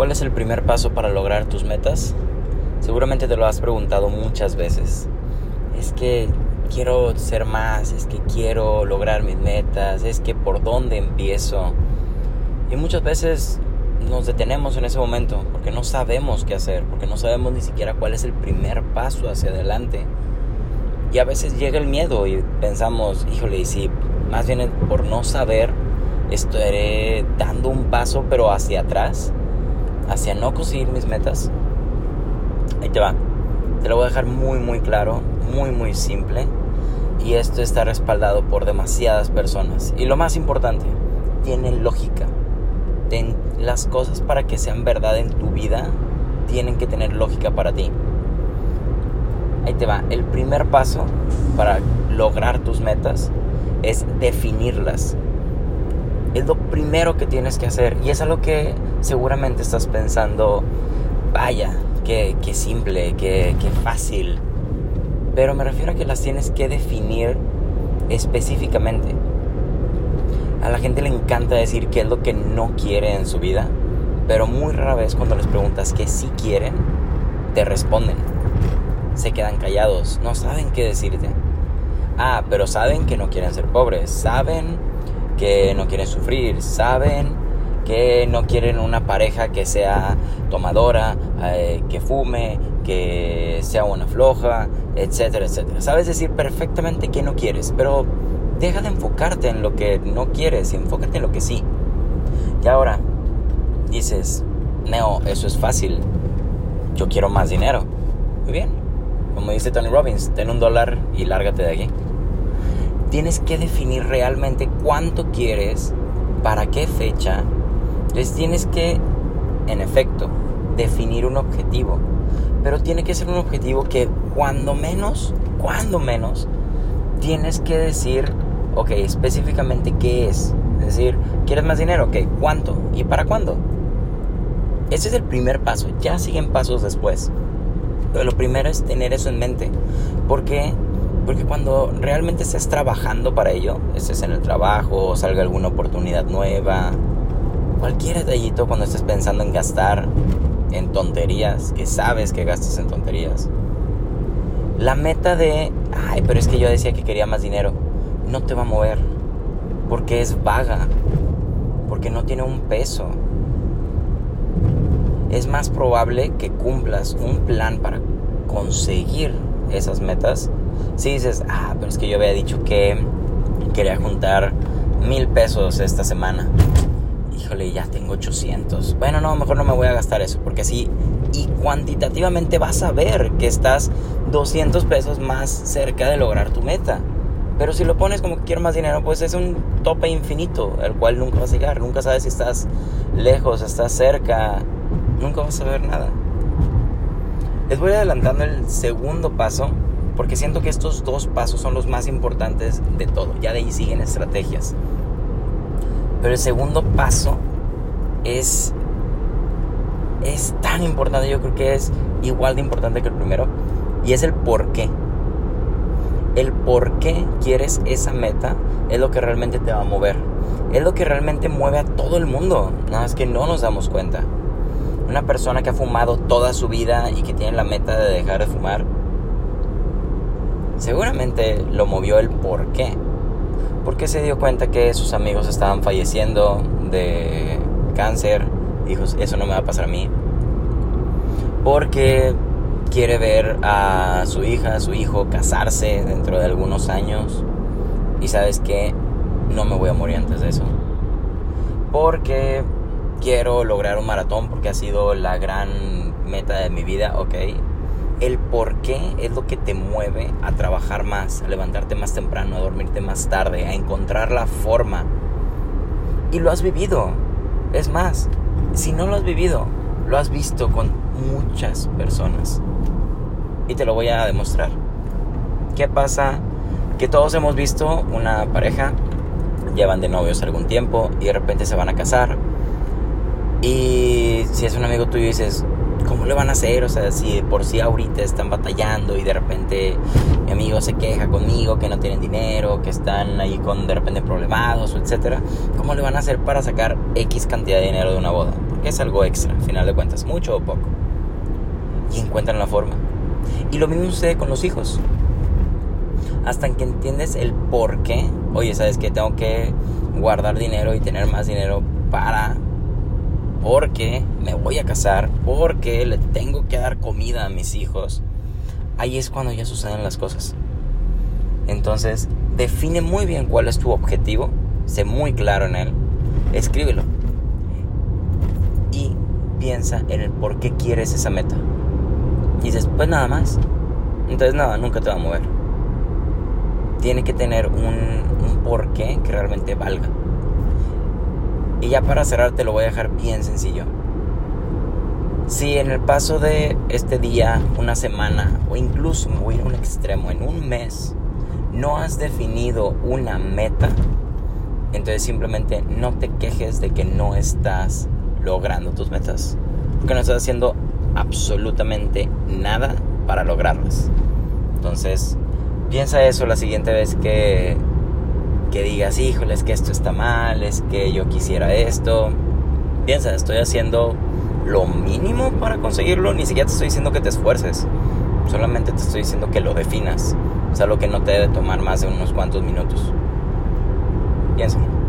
¿Cuál es el primer paso para lograr tus metas? Seguramente te lo has preguntado muchas veces. Es que quiero ser más, es que quiero lograr mis metas, es que por dónde empiezo. Y muchas veces nos detenemos en ese momento porque no sabemos qué hacer, porque no sabemos ni siquiera cuál es el primer paso hacia adelante. Y a veces llega el miedo y pensamos, híjole, y si más bien por no saber, estaré dando un paso pero hacia atrás, hacia no conseguir mis metas. Ahí te va. Te lo voy a dejar muy muy claro, muy muy simple. Y esto está respaldado por demasiadas personas. Y lo más importante, tiene lógica. las cosas para que sean verdad en tu vida tienen que tener lógica para ti. Ahí te va. El primer paso para lograr tus metas es definirlas. Primero que tienes que hacer. Y es algo que seguramente estás pensando, vaya, qué, simple, qué, qué fácil. Pero me refiero a que las tienes que definir específicamente. A la gente le encanta decir qué es lo que no quiere en su vida, pero muy rara vez cuando les preguntas qué sí quieren, te responden. Se quedan callados, no saben qué decirte. Ah, pero saben que no quieren ser pobres, saben que no quieren sufrir, saben que no quieren una pareja que sea tomadora, eh, que fume, que sea una floja, etcétera, etcétera. Sabes decir perfectamente que no quieres, pero deja de enfocarte en lo que no quieres enfócate en lo que sí. Y ahora dices, Neo, eso es fácil. Yo quiero más dinero. Muy bien. Como dice Tony Robbins, ten un dólar y lárgate de aquí tienes que definir realmente cuánto quieres, para qué fecha. Les tienes que, en efecto, definir un objetivo. Pero tiene que ser un objetivo que cuando menos, cuando menos, tienes que decir, ok, específicamente qué es. Es decir, ¿quieres más dinero? Ok, ¿cuánto? ¿Y para cuándo? Ese es el primer paso, ya siguen pasos después. Pero lo primero es tener eso en mente. Porque porque cuando realmente estés trabajando para ello, estés en el trabajo, salga alguna oportunidad nueva, cualquier detallito cuando estés pensando en gastar en tonterías, que sabes que gastas en tonterías. La meta de, ay, pero es que yo decía que quería más dinero, no te va a mover, porque es vaga, porque no tiene un peso. Es más probable que cumplas un plan para conseguir esas metas si dices, ah, pero es que yo había dicho que quería juntar mil pesos esta semana. Híjole, ya tengo 800. Bueno, no, mejor no me voy a gastar eso, porque así y cuantitativamente vas a ver que estás 200 pesos más cerca de lograr tu meta. Pero si lo pones como que quiero más dinero, pues es un tope infinito, el cual nunca vas a llegar. Nunca sabes si estás lejos, estás cerca, nunca vas a ver nada. Les voy adelantando el segundo paso porque siento que estos dos pasos son los más importantes de todo. Ya de ahí siguen estrategias. Pero el segundo paso es es tan importante, yo creo que es igual de importante que el primero, y es el por qué. El por qué quieres esa meta es lo que realmente te va a mover. Es lo que realmente mueve a todo el mundo. Nada más que no nos damos cuenta. Una persona que ha fumado toda su vida y que tiene la meta de dejar de fumar, Seguramente lo movió el por qué. Porque se dio cuenta que sus amigos estaban falleciendo de cáncer. Dijo, eso no me va a pasar a mí. Porque quiere ver a su hija, a su hijo casarse dentro de algunos años. Y sabes que no me voy a morir antes de eso. Porque quiero lograr un maratón porque ha sido la gran meta de mi vida, ok el por qué es lo que te mueve a trabajar más, a levantarte más temprano, a dormirte más tarde, a encontrar la forma. Y lo has vivido. Es más, si no lo has vivido, lo has visto con muchas personas. Y te lo voy a demostrar. ¿Qué pasa? Que todos hemos visto una pareja, llevan de novios algún tiempo y de repente se van a casar. Y si es un amigo tuyo y dices, ¿cómo le van a hacer? O sea, si por sí ahorita están batallando y de repente mi amigo se queja conmigo que no tienen dinero, que están ahí con de repente problemados, etcétera, ¿cómo le van a hacer para sacar X cantidad de dinero de una boda? que es algo extra, al final de cuentas, mucho o poco. Y encuentran la forma. Y lo mismo sucede con los hijos. Hasta que entiendes el por qué, oye, ¿sabes qué? Tengo que guardar dinero y tener más dinero para porque me voy a casar, porque le tengo que dar comida a mis hijos. Ahí es cuando ya suceden las cosas. Entonces, define muy bien cuál es tu objetivo, sé muy claro en él, escríbelo y piensa en el por qué quieres esa meta. Y dices, pues nada más. Entonces nada, nunca te va a mover. Tiene que tener un, un porqué que realmente valga. Y ya para cerrar te lo voy a dejar bien sencillo. Si en el paso de este día, una semana o incluso me voy a un extremo, en un mes, no has definido una meta, entonces simplemente no te quejes de que no estás logrando tus metas. Porque no estás haciendo absolutamente nada para lograrlas. Entonces, piensa eso la siguiente vez que que digas, híjole, es que esto está mal, es que yo quisiera esto. Piensa, estoy haciendo lo mínimo para conseguirlo, ni siquiera te estoy diciendo que te esfuerces, solamente te estoy diciendo que lo definas. Es algo que no te debe tomar más de unos cuantos minutos. Piénsalo.